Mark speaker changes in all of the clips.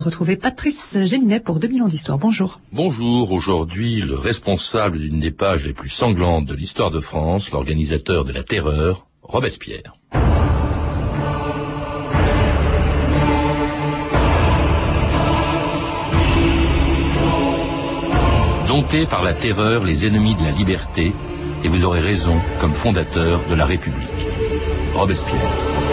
Speaker 1: Retrouvez Patrice Géminet pour 2000 ans d'histoire. Bonjour.
Speaker 2: Bonjour. Aujourd'hui, le responsable d'une des pages les plus sanglantes de l'histoire de France, l'organisateur de la terreur, Robespierre. Dompté par la terreur, les ennemis de la liberté, et vous aurez raison, comme fondateur de la République. Robespierre.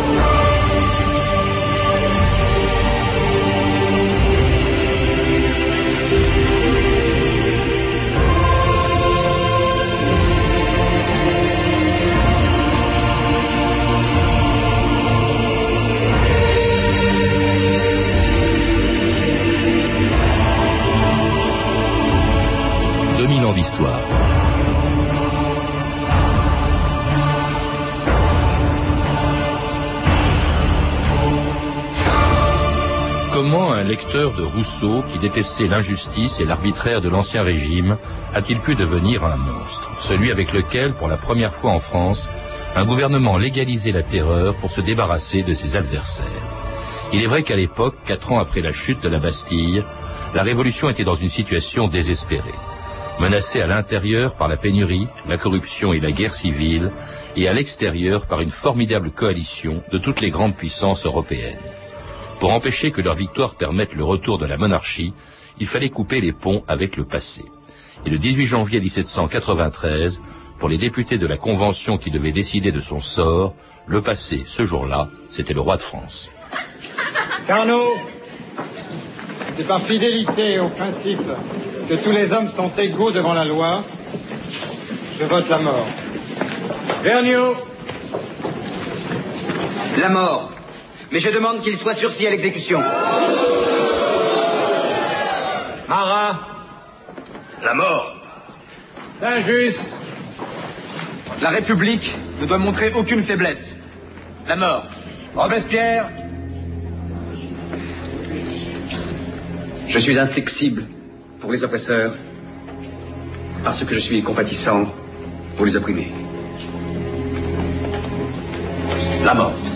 Speaker 2: Comment un lecteur de Rousseau, qui détestait l'injustice et l'arbitraire de l'Ancien Régime, a-t-il pu devenir un monstre Celui avec lequel, pour la première fois en France, un gouvernement légalisait la terreur pour se débarrasser de ses adversaires? Il est vrai qu'à l'époque, quatre ans après la chute de la Bastille, la Révolution était dans une situation désespérée menacé à l'intérieur par la pénurie, la corruption et la guerre civile, et à l'extérieur par une formidable coalition de toutes les grandes puissances européennes. Pour empêcher que leur victoire permette le retour de la monarchie, il fallait couper les ponts avec le passé. Et le 18 janvier 1793, pour les députés de la Convention qui devait décider de son sort, le passé, ce jour-là, c'était le roi de France.
Speaker 3: Carnot, c'est par fidélité au principe que tous les hommes sont égaux devant la loi, je vote la mort. Vergniaud
Speaker 4: La mort. Mais je demande qu'il soit sursis à l'exécution.
Speaker 3: Marat
Speaker 5: La mort.
Speaker 3: Saint-Just
Speaker 4: La République ne doit montrer aucune faiblesse. La mort.
Speaker 3: Robespierre
Speaker 4: Je suis inflexible pour les oppresseurs, parce que je suis compatissant pour les opprimés. La mort.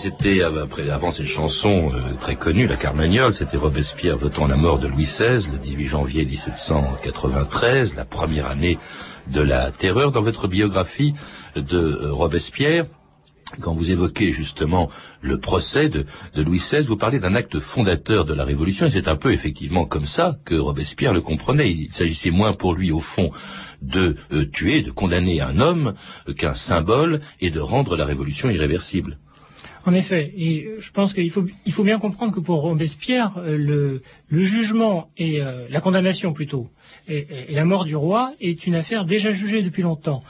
Speaker 2: C'était, euh, après, avant cette chanson euh, très connue, la Carmagnole, c'était Robespierre votant la mort de Louis XVI le 18 janvier 1793, la première année de la terreur. Dans votre biographie de euh, Robespierre, quand vous évoquez justement le procès de, Louis XVI, vous parlez d'un acte fondateur de la Révolution, et c'est un peu effectivement comme ça que Robespierre le comprenait. Il s'agissait moins pour lui, au fond, de tuer, de condamner un homme qu'un symbole, et de rendre la Révolution irréversible.
Speaker 6: En effet, et je pense qu'il faut, il faut bien comprendre que pour Robespierre, euh, le, jugement et euh, la condamnation plutôt, et, la mort du roi est une affaire déjà jugée depuis longtemps.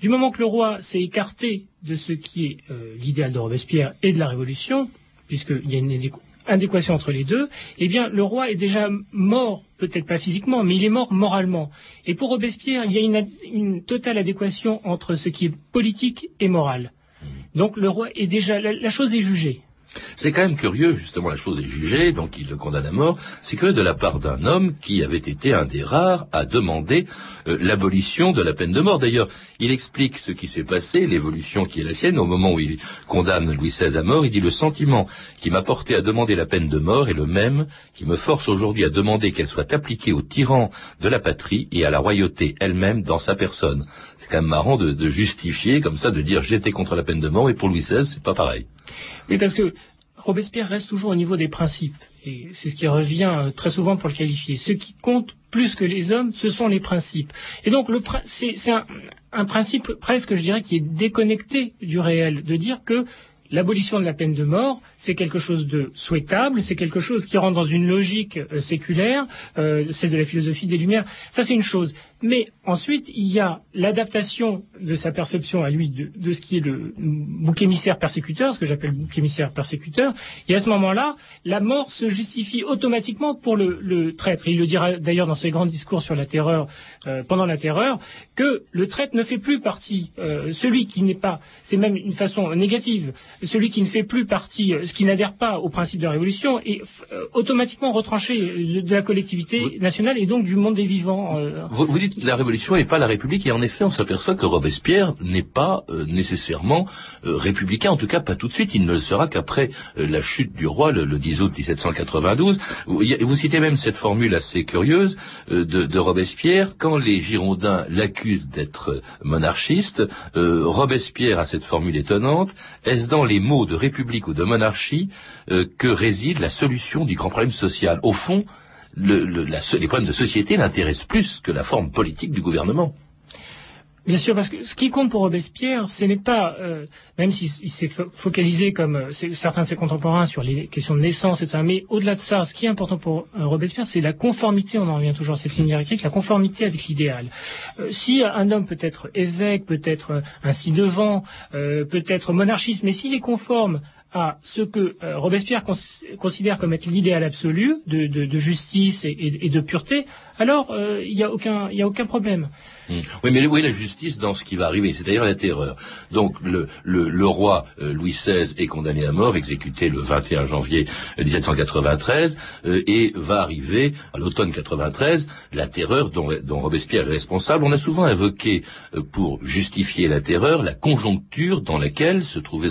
Speaker 6: Du moment que le roi s'est écarté de ce qui est euh, l'idéal de Robespierre et de la Révolution, puisqu'il y a une adéquation entre les deux, eh bien le roi est déjà mort, peut-être pas physiquement, mais il est mort moralement. Et pour Robespierre, il y a une totale adéquation entre ce qui est politique et moral. Donc le roi est déjà, la, la chose est jugée.
Speaker 2: C'est quand même curieux, justement, la chose est jugée, donc il le condamne à mort. C'est curieux de la part d'un homme qui avait été un des rares à demander euh, l'abolition de la peine de mort. D'ailleurs, il explique ce qui s'est passé, l'évolution qui est la sienne, au moment où il condamne Louis XVI à mort. Il dit le sentiment qui m'a porté à demander la peine de mort est le même qui me force aujourd'hui à demander qu'elle soit appliquée aux tyrans de la patrie et à la royauté elle-même dans sa personne. C'est quand même marrant de, de justifier comme ça, de dire j'étais contre la peine de mort et pour Louis XVI c'est pas pareil.
Speaker 6: Oui, parce que Robespierre reste toujours au niveau des principes. Et c'est ce qui revient euh, très souvent pour le qualifier. Ce qui compte plus que les hommes, ce sont les principes. Et donc, le c'est un principe presque, je dirais, qui est déconnecté du réel, de dire que l'abolition de la peine de mort, c'est quelque chose de souhaitable, c'est quelque chose qui rentre dans une logique euh, séculaire, euh, c'est de la philosophie des Lumières. Ça, c'est une chose. Mais ensuite, il y a l'adaptation de sa perception à lui de, de ce qui est le bouc émissaire persécuteur, ce que j'appelle bouc émissaire persécuteur. Et à ce moment-là, la mort se justifie automatiquement pour le, le traître. Il le dira d'ailleurs dans ses grands discours sur la terreur, euh, pendant la terreur, que le traître ne fait plus partie, euh, celui qui n'est pas, c'est même une façon négative, celui qui ne fait plus partie, euh, ce qui n'adhère pas au principe de la révolution, est euh, automatiquement retranché de, de la collectivité nationale et donc du monde des vivants. euh,
Speaker 2: Vous, vous la révolution et pas la République, et en effet, on s'aperçoit que Robespierre n'est pas euh, nécessairement euh, républicain, en tout cas pas tout de suite. Il ne le sera qu'après euh, la chute du roi, le, le 10 août 1792. Vous, vous citez même cette formule assez curieuse de, de Robespierre quand les Girondins l'accusent d'être monarchiste. Robespierre a cette formule étonnante est-ce dans les mots de république ou de monarchie que réside la solution du grand problème social? Au fond, les problèmes de société l'intéressent plus que la forme politique du gouvernement.
Speaker 6: Bien sûr, parce que ce qui compte pour Robespierre, ce n'est pas, euh, même s'il il s'est fo- focalisé comme euh, certains de ses contemporains sur les questions de naissance, etc. Mais au-delà de ça, ce qui est important pour euh, Robespierre, c'est la conformité. On en revient toujours à cette ligne directrice, la conformité avec l'idéal. Si un homme peut être évêque, peut être un ci-devant, euh, peut être monarchiste, mais s'il est conforme à ce que euh, Robespierre cons- considère comme être l'idéal absolu de, justice et de pureté, alors euh, il n'y a aucun, il a aucun problème.
Speaker 2: Hmm. Oui, mais où est la justice dans ce qui va arriver C'est-à-dire la terreur. Donc le, roi euh, Louis XVI est condamné à mort, exécuté le 21 janvier euh, 1793, euh, et va arriver à l'automne 93 la terreur dont, Robespierre est responsable. On a souvent invoqué pour justifier la terreur la conjoncture dans laquelle se trouvait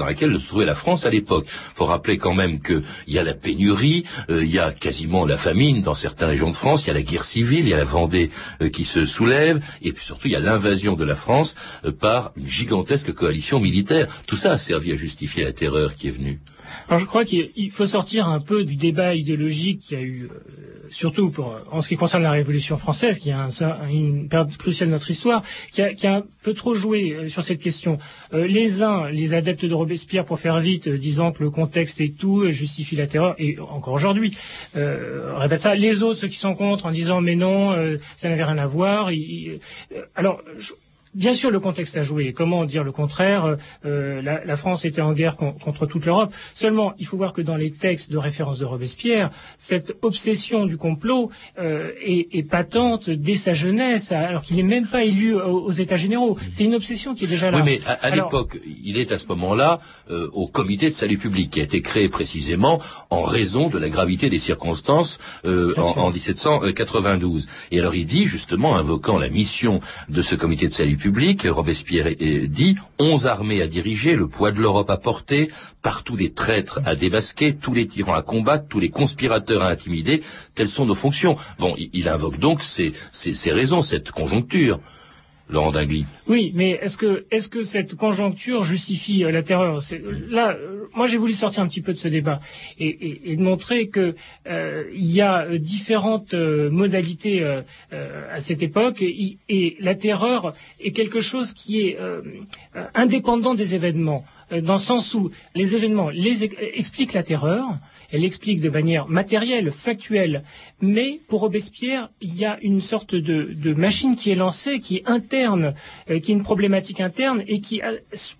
Speaker 2: la France à l'époque. Faut rappeler quand même qu'il y a la pénurie, il y a quasiment la famine dans certaines régions de France, il y a la guerre civile, il y a la Vendée euh, qui se soulève, et puis surtout il y a l'invasion de la France euh, par une gigantesque coalition militaire. Tout ça a servi à justifier la terreur qui est venue.
Speaker 6: Alors je crois qu'il il faut sortir un peu du débat idéologique qu'il y a eu, euh, surtout pour, en ce qui concerne la Révolution française, qui est un- un- une période cruciale de notre histoire, qui a, qui a un peu trop joué euh, sur cette question. Euh, les uns, les adeptes de Robespierre, pour faire vite, disant que le contexte est tout, justifie la terreur, et encore aujourd'hui, répète ça. Les autres, ceux qui sont contre, en disant mais non, ça n'avait rien à voir. alors, je- Bien sûr, le contexte a joué. Comment dire le contraire euh, euh, la, la France était en guerre con- contre toute l'Europe. Seulement, il faut voir que dans les textes de référence de Robespierre, cette obsession du complot euh, est, est patente dès sa jeunesse, alors qu'il n'est même pas élu aux, aux États généraux. C'est une obsession qui est déjà là.
Speaker 2: Oui, mais à, à l'époque, il est à ce moment-là euh, au comité de salut public, qui a été créé précisément en raison de la gravité des circonstances euh, en, en 1792. Et alors il dit, justement, invoquant la mission de ce comité de salut public, Robespierre est- est- dit « Onze armées à diriger, le poids de l'Europe à porter, partout des traîtres à démasquer, tous les tyrans à combattre, tous les conspirateurs à intimider, telles sont nos fonctions. » Bon, il, invoque donc ces raisons, cette conjoncture, Laurent Dingly.
Speaker 6: Oui, mais est-ce que est-ce que cette conjoncture justifie euh, la terreur? Là, euh, moi j'ai voulu sortir un petit peu de ce débat et, et- et de montrer que euh, il y a euh, différentes euh, modalités euh, euh, à cette époque et, et la terreur est quelque chose qui est euh, euh, indépendant des événements, euh, dans le sens où les événements les expliquent la terreur. Elle explique de manière matérielle, factuelle, mais pour Robespierre, il y a une sorte de, machine qui est lancée, qui est interne, euh, qui est une problématique interne et qui a-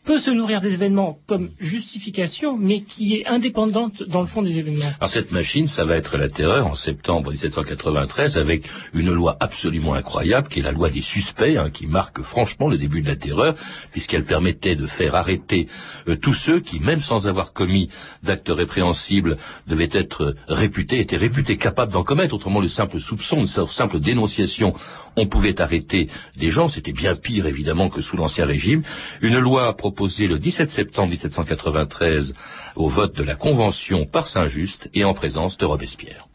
Speaker 6: peut se nourrir des événements comme justification, mais qui est indépendante dans le fond des événements.
Speaker 2: Alors cette machine, ça va être la terreur en septembre 1793 avec une loi absolument incroyable qui est la loi des suspects, hein, qui marque franchement le début de la terreur, puisqu'elle permettait de faire arrêter euh, tous ceux qui, même sans avoir commis d'actes répréhensibles, devaient être réputés, étaient réputés capables d'en commettre. Autrement, le simple soupçon, une simple dénonciation, on pouvait arrêter des gens. C'était bien pire, évidemment, que sous l'Ancien Régime. Une loi proposée le 17 septembre 1793 au vote de la Convention par Saint-Just et en présence de Robespierre.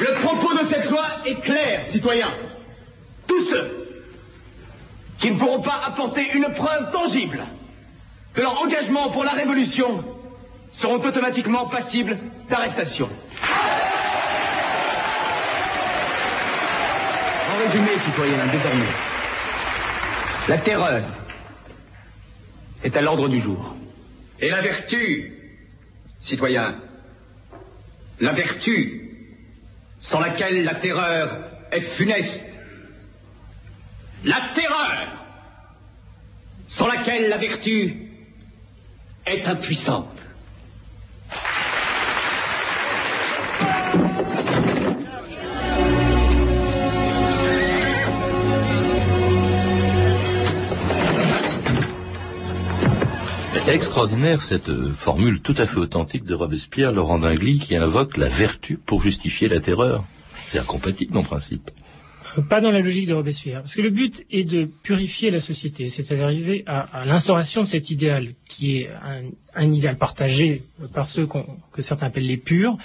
Speaker 7: Le propos de cette loi est clair, citoyens. Tous ceux qui ne pourront pas apporter une preuve tangible de leur engagement pour la Révolution seront automatiquement passibles d'arrestation. En résumé, citoyens, désormais, la terreur est à l'ordre du jour.
Speaker 4: Et la vertu, citoyens, la vertu sans laquelle la terreur est funeste
Speaker 7: La terreur, sans laquelle la vertu est impuissante.
Speaker 2: Extraordinaire cette euh, formule tout à fait authentique de Robespierre, Laurent Dingly, qui invoque la vertu pour justifier la terreur. C'est incompatible en principe.
Speaker 6: Pas dans la logique de Robespierre. Parce que le but est de purifier la société, c'est à d'arriver à, l'instauration de cet idéal, qui est un, idéal partagé par ceux que certains appellent les purs,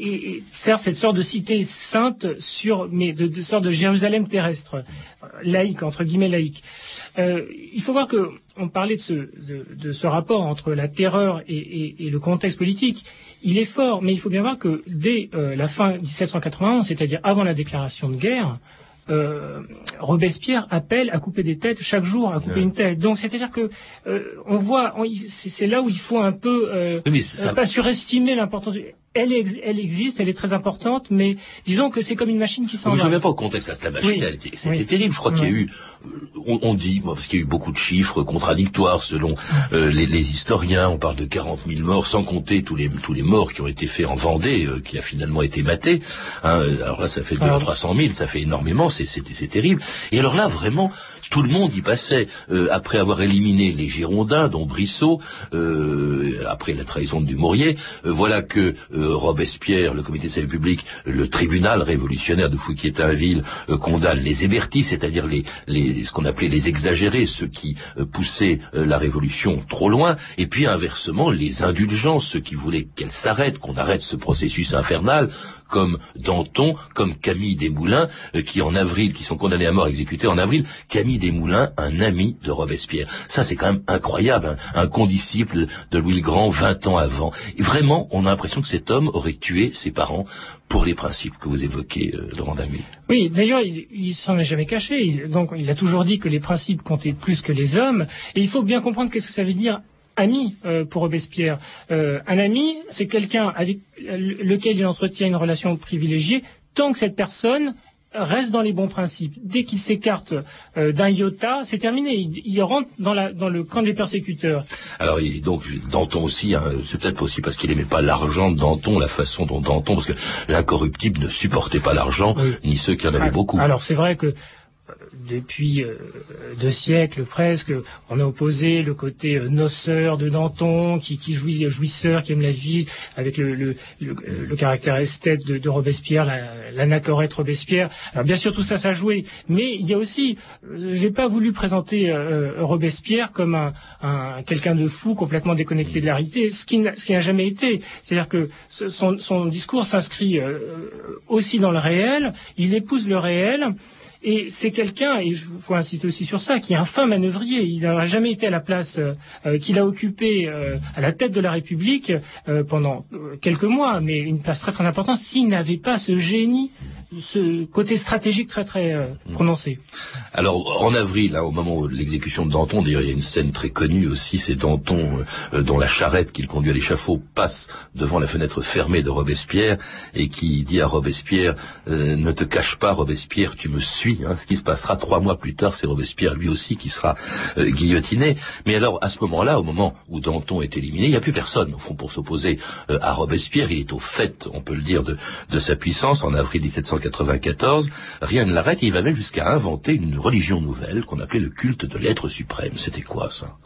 Speaker 6: et, faire cette sorte de cité sainte sur, mais de, de sorte de Jérusalem terrestre, euh, laïque, entre guillemets laïque. Euh, il faut voir que on parlait de ce, de, de ce rapport entre la terreur et, et- et le contexte politique. Il est fort, mais il faut bien voir que dès euh, la fin 1791, c'est-à-dire avant la déclaration de guerre, euh, Robespierre appelle à couper des têtes chaque jour, à couper
Speaker 2: Ouais.
Speaker 6: une tête. Donc c'est-à-dire que euh, on voit, c'est là où il faut un peu euh,
Speaker 2: Oui,
Speaker 6: pas surestimer l'importance. Elle, elle existe, elle est très importante, mais disons que c'est comme une machine qui s'en
Speaker 2: Mais je
Speaker 6: va.
Speaker 2: ne reviens pas au contexte. La machine,
Speaker 6: Oui.
Speaker 2: elle était, c'était
Speaker 6: Oui.
Speaker 2: terrible. Je crois qu'il y a eu, euh, on, on dit, moi, parce qu'il y a eu beaucoup de chiffres contradictoires selon euh, les, les historiens. On parle de 40 000 morts, sans compter tous les tous les morts qui ont été faits en Vendée, euh, qui a finalement été maté. Hein, euh, alors là, ça fait 200
Speaker 6: Alors-
Speaker 2: 300 000, ça fait énormément. C'est terrible. Et alors là, vraiment, tout le monde y passait. euh, après avoir éliminé les Girondins, dont Brissot, euh, après la trahison de Dumouriez, euh, voilà que Robespierre, le comité de salut public, le tribunal révolutionnaire de Fouquier-Tinville condamne les hébertis, c'est-à-dire les, ce qu'on appelait les exagérés, ceux qui poussaient la révolution trop loin, et puis inversement les indulgents, ceux qui voulaient qu'elle s'arrête, qu'on arrête ce processus infernal, comme Danton, comme Camille Desmoulins, euh, qui en avril, qui sont condamnés à mort, exécutés en avril, Camille Desmoulins, un ami de Robespierre. Ça, c'est quand même incroyable, un, un condisciple de Louis le Grand 20 ans avant. Vraiment, on a l'impression que cet homme aurait tué ses parents pour les principes que vous évoquez, euh, Laurent Damy.
Speaker 6: Oui, d'ailleurs, il, il s'en est jamais caché. Il- donc, il a toujours dit que les principes comptaient plus que les hommes. Et il faut bien comprendre qu'est-ce que ça veut dire ami euh, pour Robespierre. Euh, un ami, c'est quelqu'un avec lequel il entretient une relation privilégiée tant que cette personne reste dans les bons principes. Dès qu'il s'écarte euh, d'un iota, c'est terminé. Il, il rentre dans, la, dans le camp des persécuteurs.
Speaker 2: Alors et donc Danton aussi, hein, c'est peut-être aussi parce qu'il aimait pas l'argent de Danton, la façon dont Danton, parce que l'incorruptible ne supportait pas l'argent,
Speaker 6: Oui.
Speaker 2: ni ceux qui en avaient
Speaker 6: Ah,
Speaker 2: beaucoup.
Speaker 6: Alors c'est vrai que euh, depuis euh, deux siècles presque, on a opposé le côté euh, noceur de Danton, qui, qui jouit, jouisseur, qui aime la vie, avec le, le, le, le caractère esthète de, de Robespierre, la- l'anachorète Robespierre. Alors bien sûr tout ça, ça a mais il y a aussi, euh, j'ai pas voulu présenter euh, Robespierre comme un, un quelqu'un de fou, complètement déconnecté de la réalité, ce qui n'a jamais été. C'est-à-dire que son, son discours s'inscrit euh, aussi dans le réel, il épouse le réel. Et c'est quelqu'un, et il faut insister aussi sur ça, qui est un fin manœuvrier. Il n'aura jamais été à la place euh, euh, qu'il a occupée euh, à la tête de la République pendant quelques mois, mais une place très très importante s'il n'avait pas ce génie, ce côté stratégique très très euh, prononcé.
Speaker 2: Alors en avril, hein, au moment de l'exécution de Danton, d'ailleurs il y a une scène très connue aussi, c'est Danton euh, dont la charrette qu'il conduit à l'échafaud passe devant la fenêtre fermée de Robespierre et qui dit à Robespierre euh, ne te cache pas Robespierre, tu me suis. Hein, ce qui se passera trois mois plus tard, c'est Robespierre lui aussi qui sera euh, guillotiné. Mais alors à ce moment-là, au moment où Danton est éliminé, il n'y a plus personne au fond pour s'opposer euh, à Robespierre. Il est au fait, on peut le dire, de, de sa puissance en avril 1794. Rien ne l'arrête et il va même jusqu'à inventer une religion nouvelle qu'on appelait le culte de l'être suprême. C'était quoi ça?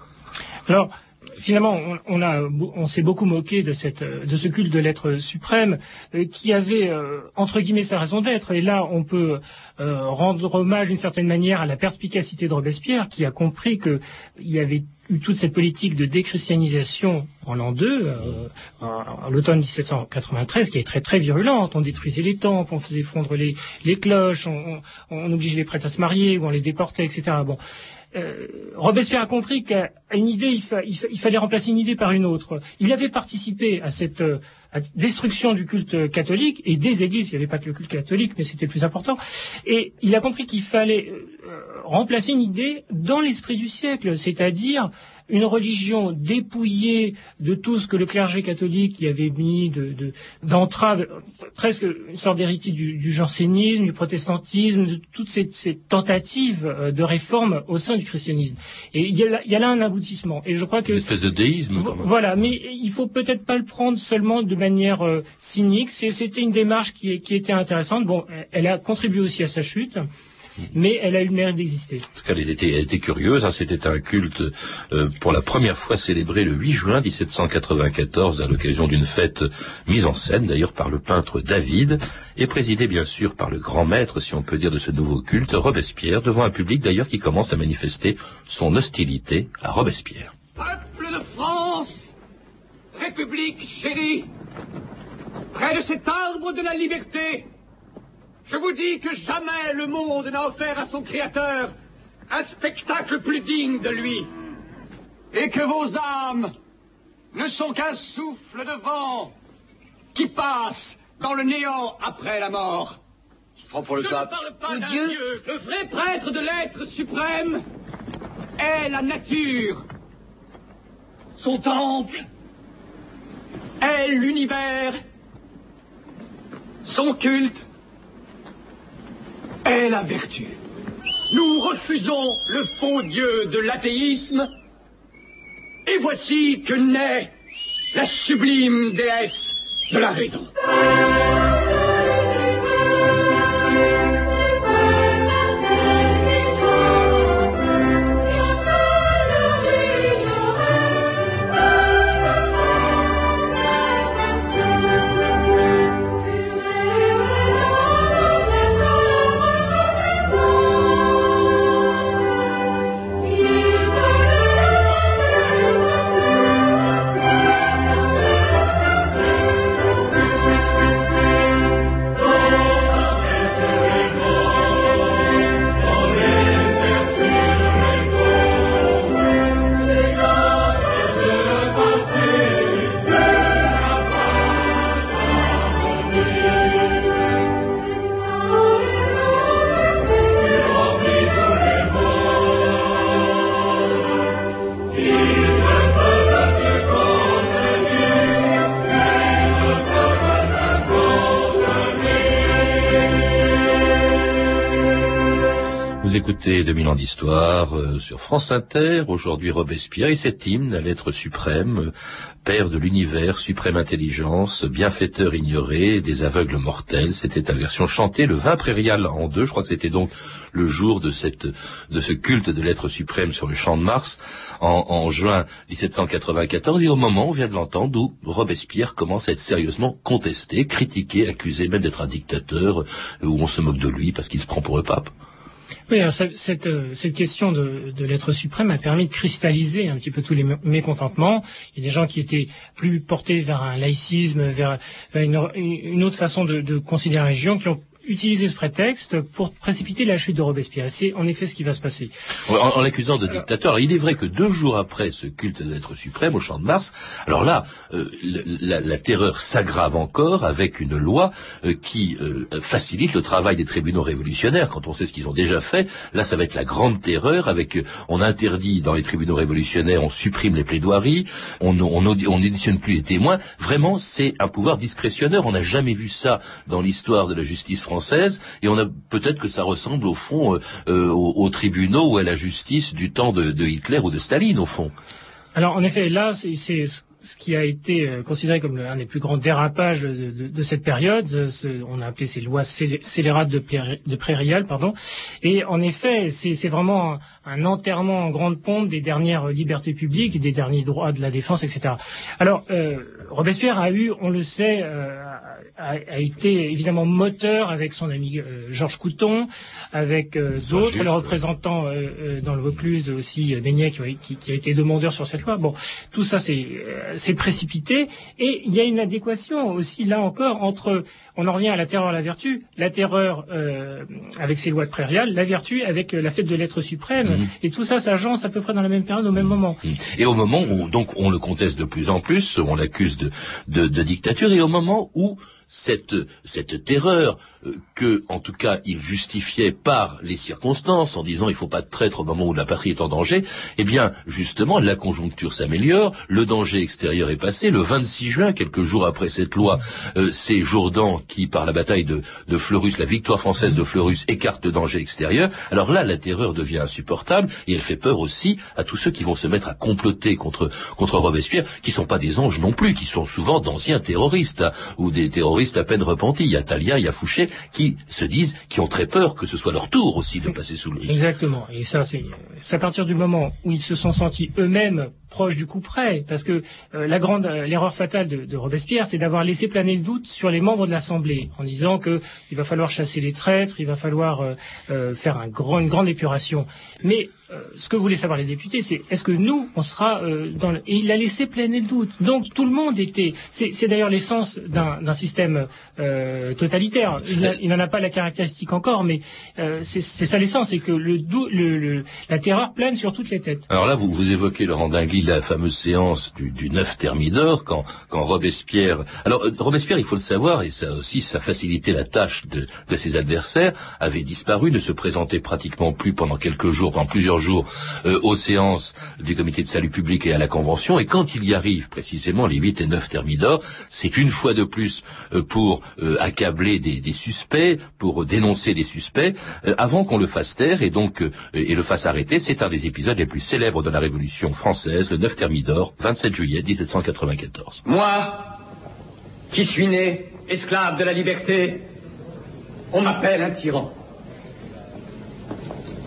Speaker 6: Alors, finalement, on, s'est beaucoup moqué de cette, ce culte de l'être suprême euh, qui avait euh, entre guillemets sa raison d'être. Et là, on peut euh, rendre hommage d'une certaine manière à la perspicacité de Robespierre, qui a compris que il y avait toute cette politique de déchristianisation en l'an 2, euh, en, l'automne 1793, qui est très très virulente. On détruisait les temples, on faisait fondre les, les cloches, on, on, obligeait les prêtres à se marier, ou on les déportait, etc. Euh, Robespierre a compris qu'à une idée, il, fa- il fa- il fallait remplacer une idée par une autre. Il avait participé à cette euh, à destruction du culte catholique et des églises. Il n'y avait pas que le culte catholique, mais c'était plus important. Et il a compris qu'il fallait euh, remplacer une idée dans l'esprit du siècle, c'est-à-dire une religion dépouillée de tout ce que le clergé catholique y avait mis de, de- d'entrave, presque une sorte d'héritier du, du jansénisme, du protestantisme, de toutes ces, ces tentatives euh, de réforme au sein du christianisme. Et il y a là, il y a là un aboutissement. Et je crois que
Speaker 2: Une espèce de déisme. Quand même.
Speaker 6: Voilà, mais il faut peut-être pas le prendre seulement de manière euh, cynique. C'était une démarche qui, qui était intéressante. Bon, elle a contribué aussi à sa chute, mais elle a eu le mérite d'exister.
Speaker 2: En tout cas, elle était, elle était curieuse. hein. C'était un culte euh, pour la première fois célébré le 8 juin 1794 à l'occasion d'une fête mise en scène d'ailleurs par le peintre David et présidée bien sûr par le grand maître, si on peut dire, de ce nouveau culte, Robespierre, devant un public d'ailleurs qui commence à manifester son hostilité à Robespierre.
Speaker 7: Peuple de France, République chérie, près de cet arbre de la liberté, je vous dis que jamais le monde n'a offert à son Créateur un spectacle plus digne de lui, et que vos âmes ne sont qu'un souffle de vent qui passe dans le néant après la mort.
Speaker 5: Prends pour le
Speaker 7: Je ne parle pas d'un Dieu. Le vrai prêtre de l'être suprême est la nature. Son temple est l'univers. Son culte est la vertu. Nous refusons le faux Dieu de l'athéisme. Et voici que naît la sublime déesse de la raison.
Speaker 2: D'histoire euh, sur France Inter, aujourd'hui Robespierre et cet hymne, la lettre suprême, euh, père de l'univers, suprême intelligence, bienfaiteur ignoré, des aveugles mortels, c'était la version chantée le 20 prairial en deux, je crois que c'était donc le jour de cette de ce culte de l'être suprême sur le champ de Mars en, en juin 1794 et au moment, on vient de l'entendre, où Robespierre commence à être sérieusement contesté, critiqué, accusé même d'être un dictateur, où on se moque de lui parce qu'il se prend pour le pape.
Speaker 6: Oui, alors, cette, euh, cette question de, de l'être suprême a permis de cristalliser un petit peu tous les mé- mécontentements. Il y a des gens qui étaient plus portés vers un laïcisme, vers, une, autre façon de, de considérer la religion, qui ont utilisé ce prétexte pour précipiter la chute de Robespierre. C'est en effet ce qui va se passer.
Speaker 2: En, l'accusant de dictateur. Il est vrai que deux jours après ce culte de l'être suprême au Champ de Mars, alors là, euh, la, la terreur s'aggrave encore avec une loi euh, qui euh, facilite le travail des tribunaux révolutionnaires. Quand on sait ce qu'ils ont déjà fait, là, ça va être la grande terreur. Avec, euh, on interdit dans les tribunaux révolutionnaires, on supprime les plaidoiries, on on audi- on n'éditionne plus les témoins. Vraiment, c'est un pouvoir discrétionnaire. On n'a jamais vu ça dans l'histoire de la justice française, et on a peut-être que ça ressemble au fond euh, euh, aux, aux tribunaux ou à la justice du temps de, Hitler ou de Staline, au fond.
Speaker 6: Alors en effet, là, c'est ce qui a été euh, considéré comme le- un des plus grands dérapages de, cette période. on a appelé ces lois scélé- scélérates de, de Prairial, pardon. Et en effet, c'est vraiment un, enterrement en grande pompe des dernières libertés publiques, des derniers droits de la défense, etc. Alors Robespierre a eu, on le sait, a, a été évidemment moteur avec son ami euh, Georges Couton, avec euh, d'autres,
Speaker 2: juste,
Speaker 6: les
Speaker 2: ouais.
Speaker 6: représentants euh, euh, dans le Vaucluse aussi, euh, Beignet, qui, a- qui- qui a été demandeur sur cette loi. Bon, tout ça c'est euh, c'est précipité et il y a une adéquation aussi là encore entre on en revient à la terreur à la vertu. La terreur euh, avec ses lois de prairial, la vertu avec euh, la fête de l'être suprême.
Speaker 2: Mhm.
Speaker 6: Et tout ça s'agence à peu près dans la même période, au même moment.
Speaker 2: Et au moment où donc on le conteste de plus en plus, on l'accuse de, de, de dictature, et au moment où cette, cette terreur euh, que, en tout cas, il justifiait par les circonstances, en disant il faut pas de traître au moment où la patrie est en danger, eh bien, justement, la conjoncture s'améliore, le danger extérieur est passé. Le 26 juin, quelques jours après cette loi, euh, c'est Jourdan qui, par la bataille de, de Fleurus, la victoire française de Fleurus, écarte le danger extérieur. Alors là, la terreur devient insupportable, et elle fait peur aussi à tous ceux qui vont se mettre à comploter contre, contre Robespierre, qui sont pas des anges non plus, qui sont souvent d'anciens terroristes, hein, ou des terroristes à peine repentis. Il y a Talia, il y a Fouché, qui se disent, qui ont très peur que ce soit leur tour aussi de passer sous le risque.
Speaker 6: Exactement. Et ça, c'est c'est à partir du moment où ils se sont sentis eux-mêmes proches du coup près, parce que euh, la grande euh, l'erreur fatale de, Robespierre, c'est d'avoir laissé planer le doute sur les membres de l'Assemblée, en disant que il va falloir chasser les traîtres, il va falloir euh, faire une grande épuration. Mais ce que voulaient savoir les députés, c'est est-ce que nous, on sera euh, dans le... Et il a laissé planer le doute. Donc tout le monde était... C'est d'ailleurs l'essence d'un système euh, totalitaire. Il n'en a pas la caractéristique encore, mais euh, c'est ça l'essence, c'est que le, le, la terreur plane sur toutes les têtes.
Speaker 2: Alors là, vous, évoquez, Laurent Dingly, la fameuse séance du, du 9 Thermidor, quand, Robespierre... Alors, euh, Robespierre, il faut le savoir, et ça aussi, ça facilitait la tâche de, de ses adversaires, avait disparu, ne se présentait pratiquement plus pendant quelques jours, pendant plusieurs jours, euh, aux séances du comité de salut public et à la convention, et quand il y arrive, précisément, les 8 et 9 Thermidor, c'est une fois de plus euh, pour euh, accabler des, suspects, pour dénoncer des suspects, avant qu'on le fasse taire et donc et le fasse arrêter. C'est un des épisodes les plus célèbres de la Révolution française, le 9 Thermidor, 27 juillet 1794.
Speaker 7: Moi, qui suis né esclave de la liberté, on m'appelle un tyran.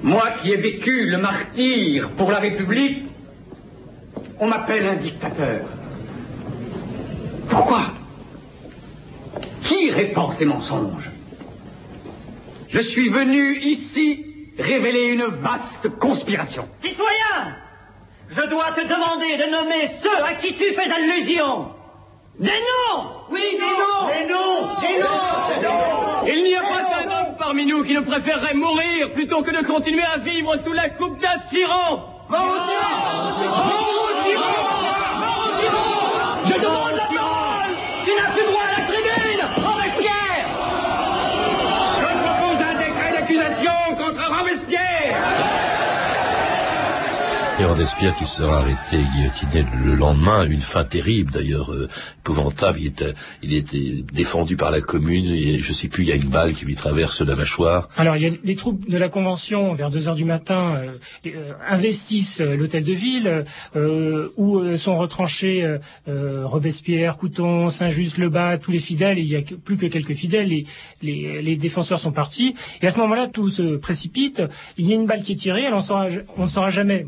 Speaker 7: Moi qui ai vécu le martyr pour la République, on m'appelle un dictateur. Pourquoi? Qui répand ces mensonges? Je suis venu ici révéler une vaste conspiration.
Speaker 8: Citoyen, je dois te demander de nommer ceux à qui tu fais allusion. Des noms!
Speaker 7: Oui, des noms! Des noms! Des noms!
Speaker 8: Il n'y a pas homme parmi nous qui ne préférerait mourir plutôt que de continuer à vivre sous la coupe d'un tyran Mort au tyran Mort au tyran Je demande la parole Tu n'as plus droit à la tribune Robespierre
Speaker 7: Je propose un décret d'accusation contre Robespierre
Speaker 2: Et Robespierre qui sera arrêté et guillotiné le lendemain, une fin terrible d'ailleurs, euh, épouvantable. Il était, il défendu par la commune et je sais plus, il y a une balle qui lui traverse la mâchoire.
Speaker 6: Alors, il y a les troupes de la Convention, vers 2 heures du matin, euh, euh, investissent l'hôtel de ville, où sont retranchés Robespierre, Couton, Saint-Just, Lebas, tous les fidèles, et il n'y a plus que quelques fidèles, les, les, défenseurs sont partis, et à ce moment-là, tout se précipite, il y a une balle qui est tirée, on ne saura jamais,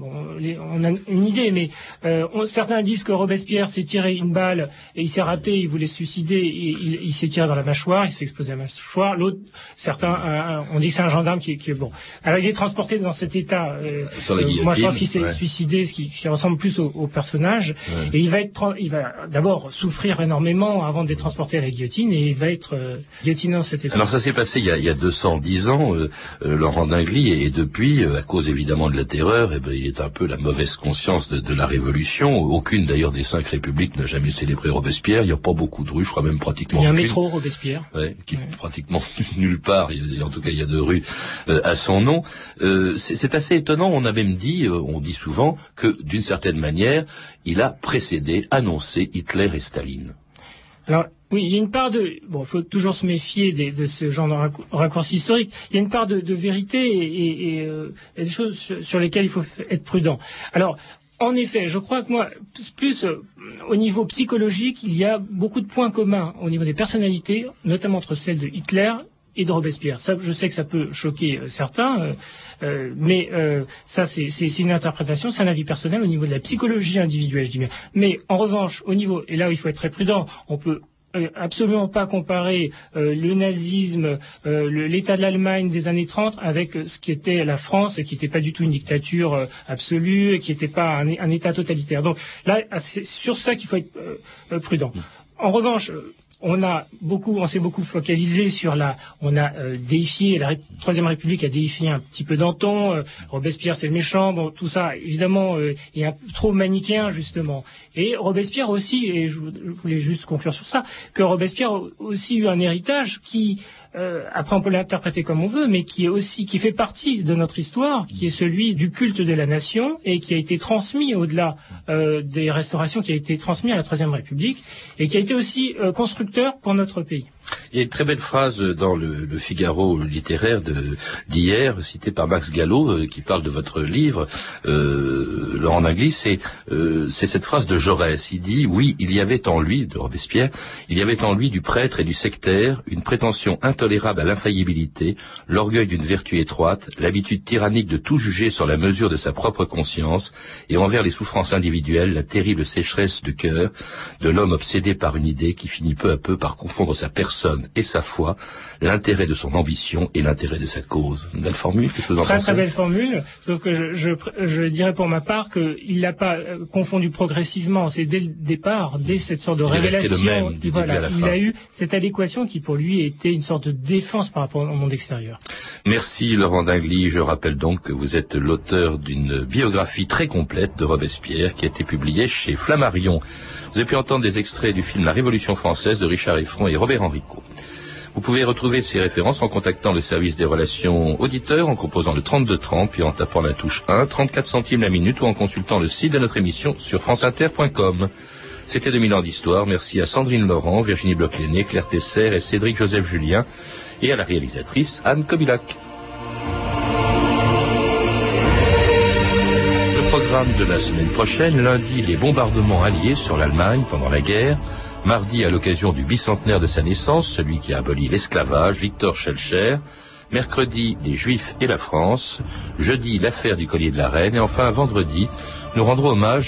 Speaker 6: on a une idée, mais euh, on- certains disent que Robespierre s'est tiré une balle, et il s'est raté, il voulait se suicider, et il, il s'est tiré dans la mâchoire, il s'est fait exploser la mâchoire, l'autre, certains, euh, on dit que c'est un gendarme qui, est- qui est bon. Alors il est transporté dans cet état. euh, euh, moi je pense qu'il s'est
Speaker 2: ouais.
Speaker 6: suicidé, ce qui, qui ressemble plus au, au personnage.
Speaker 2: Ouais.
Speaker 6: Et il va être, il va d'abord souffrir énormément avant d'être transporté à la guillotine, et il va être euh, guillotiné dans cet état.
Speaker 2: Alors ça s'est passé il y a, il y a 210 ans, euh, Laurent Dingly, et, et depuis, à cause évidemment de la terreur, eh ben, il est un peu la mauvaise conscience de, de la Révolution. Aucune d'ailleurs des cinq républiques n'a jamais célébré Robespierre. Il n'y a pas beaucoup de rues, je crois même pratiquement
Speaker 6: il y a un
Speaker 2: aucune.
Speaker 6: métro Robespierre.
Speaker 2: Ouais, qui
Speaker 6: Ouais.
Speaker 2: pratiquement nulle part. Il y a- en tout cas, il y a deux rues euh, à son nom. Euh, c'est assez étonnant. On a même dit, euh, on dit souvent que d'une certaine manière, il a précédé, annoncé Hitler et Staline.
Speaker 6: Alors, oui, il y a une part de... Bon, faut toujours se méfier de ce genre de raccour- raccourci historique. Il y a une part de, vérité euh, et des choses sur, lesquelles il faut être prudent. Alors, en effet, je crois que moi, plus, euh, au niveau psychologique, il y a beaucoup de points communs au niveau des personnalités, notamment entre celles de Hitler et de Robespierre. Ça, je sais que ça peut choquer euh, certains, euh, mais ça, c'est une interprétation, c'est un avis personnel au niveau de la psychologie individuelle, je dis bien. Mais en revanche, au niveau, et là, il faut être très prudent, on peut absolument pas comparer euh, le nazisme, euh, l'état de l'Allemagne des années 30 avec euh, ce qui était la France, et qui n'était pas du tout une dictature euh, absolue, et qui n'était pas un, un état totalitaire. Donc là, c'est sur ça qu'il faut être euh, euh, prudent. En revanche, euh, on a beaucoup, on s'est beaucoup focalisé sur la, on a euh, déifié la Troisième République a déifié un petit peu Danton, euh, Robespierre c'est le méchant, bon tout ça évidemment euh, est un trop manichéen justement. Et Robespierre aussi, et je je voulais juste conclure sur ça, que Robespierre aussi eu un héritage qui euh, après on peut l'interpréter comme on veut, mais qui est aussi qui fait partie de notre histoire, qui est celui du culte de la nation et qui a été transmis au-delà euh, des restaurations, qui a été transmis à la Troisième République et qui a été aussi euh, constructeur pour notre pays.
Speaker 2: Il y a une très belle phrase dans le, Figaro littéraire d'hier, citée par Max Gallo, euh, qui parle de votre livre, euh, Laurent Dinglis, c'est euh, c'est cette phrase de Jaurès. Il dit, oui, il y avait en lui, de Robespierre, il y avait en lui du prêtre et du sectaire, une prétention intolérable à l'infaillibilité, l'orgueil d'une vertu étroite, l'habitude tyrannique de tout juger sur la mesure de sa propre conscience, et envers les souffrances individuelles, la terrible sécheresse de cœur de l'homme obsédé par une idée qui finit peu à peu par confondre sa personne et sa foi, l'intérêt de son ambition et l'intérêt de sa cause. Une belle formule, qu'est-ce que vous en
Speaker 6: Très
Speaker 2: pensez?
Speaker 6: très belle formule, sauf que je, je, je dirais pour ma part qu'il l'a pas euh, confondu progressivement. C'est dès le départ, dès cette sorte de
Speaker 2: Il
Speaker 6: révélation,
Speaker 2: même du
Speaker 6: voilà,
Speaker 2: à la
Speaker 6: il
Speaker 2: fin.
Speaker 6: a eu cette adéquation qui pour lui était une sorte de défense par rapport au monde extérieur.
Speaker 2: Merci Laurent Dingly. Je rappelle donc que vous êtes l'auteur d'une biographie très complète de Robespierre qui a été publiée chez Flammarion. Vous avez pu entendre des extraits du film La Révolution française de Richard Effron et Robert Vous pouvez retrouver ces références en contactant le service des relations auditeurs en composant le 3230 puis en tapant la touche 1, 34 centimes la minute ou en consultant le site de notre émission sur franceinter.com. C'était 2000 ans d'histoire. Merci à Sandrine Laurent, Virginie Bloch-Léné, Claire Tesser et Cédric Joseph Julien et à la réalisatrice Anne Kobilac. Le programme de la semaine prochaine, lundi, les bombardements alliés sur l'Allemagne pendant la guerre. Mardi, à l'occasion du bicentenaire de sa naissance, celui qui a aboli l'esclavage, Victor Schellcher. Mercredi, les Juifs et la France. Jeudi, l'affaire du collier de la Reine. Et enfin, vendredi, nous rendrons hommage